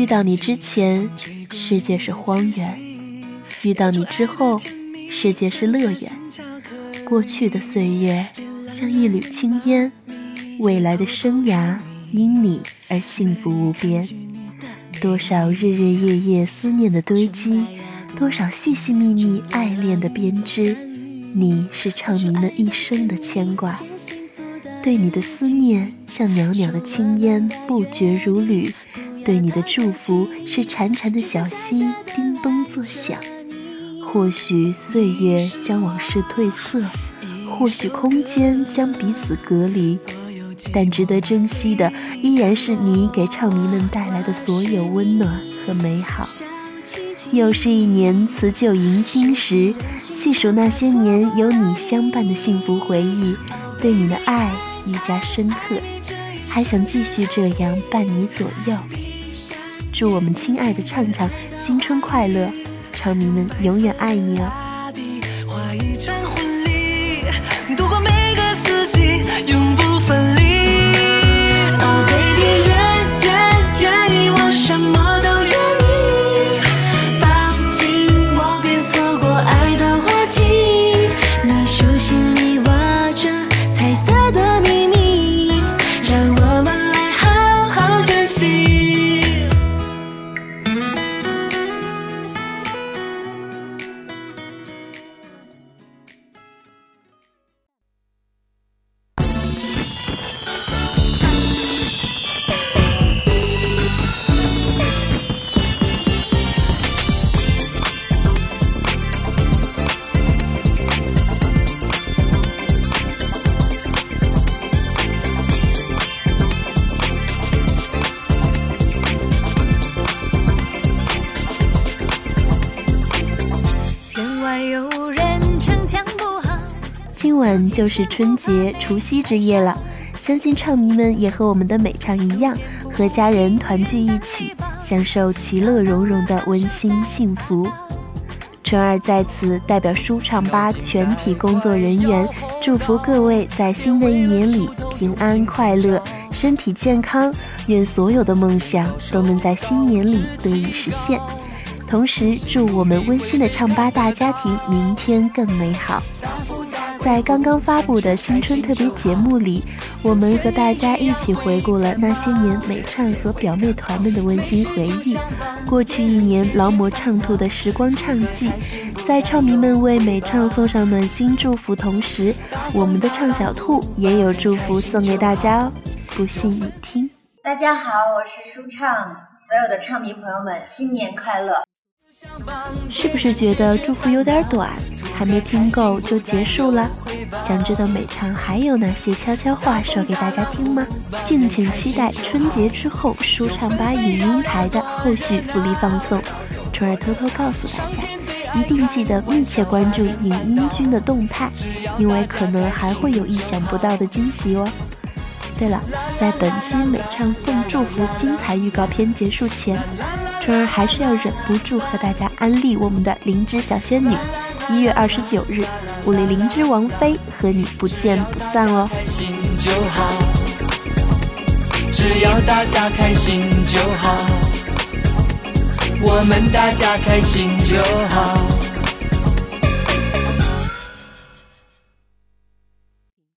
遇到你之前，世界是荒原；遇到你之后，世界是乐园。过去的岁月像一缕青烟，未来的生涯因你而幸福无边。多少日日夜夜思念的堆积，多少细细密密爱恋的编织，你是唱迷们一生的牵挂。对你的思念像袅袅的青烟，不绝如缕；对你的祝福是潺潺的小溪，叮咚作响。或许岁月将往事褪色，或许空间将彼此隔离，但值得珍惜的依然是你给唱迷们带来的所有温暖和美好。又是一年辞旧迎新时，细数那些年有你相伴的幸福回忆，对你的爱。愈加深刻，还想继续这样伴你左右。祝我们亲爱的畅畅新春快乐，唱迷们永远爱你哦。今晚就是春节除夕之夜了，相信唱迷们也和我们的美唱一样，和家人团聚一起，享受其乐融融的温馨幸福。春儿在此代表舒唱吧全体工作人员，祝福各位在新的一年里平安快乐，身体健康，愿所有的梦想都能在新年里得以实现。同时，祝我们温馨的唱吧大家庭明天更美好。在刚刚发布的新春特别节目里，我们和大家一起回顾了那些年美唱和表妹团们的温馨回忆。过去一年劳模唱兔的时光唱记，在唱迷们为美唱送上暖心祝福同时，我们的唱小兔也有祝福送给大家哦。不信你听。大家好，我是舒畅，所有的唱迷朋友们，新年快乐！是不是觉得祝福有点短？还没听够就结束了，想知道美唱还有哪些悄悄话说给大家听吗？敬请期待春节之后舒畅吧影音台的后续福利放送。春儿偷偷告诉大家，一定记得密切关注影音君的动态，因为可能还会有意想不到的惊喜哦。对了，在本期美唱送祝福精彩预告片结束前，春儿还是要忍不住和大家安利我们的灵芝小仙女。一月二十九日，武力灵芝王妃和你不见不散哦！只要大家开心就好，我们大家开心就好。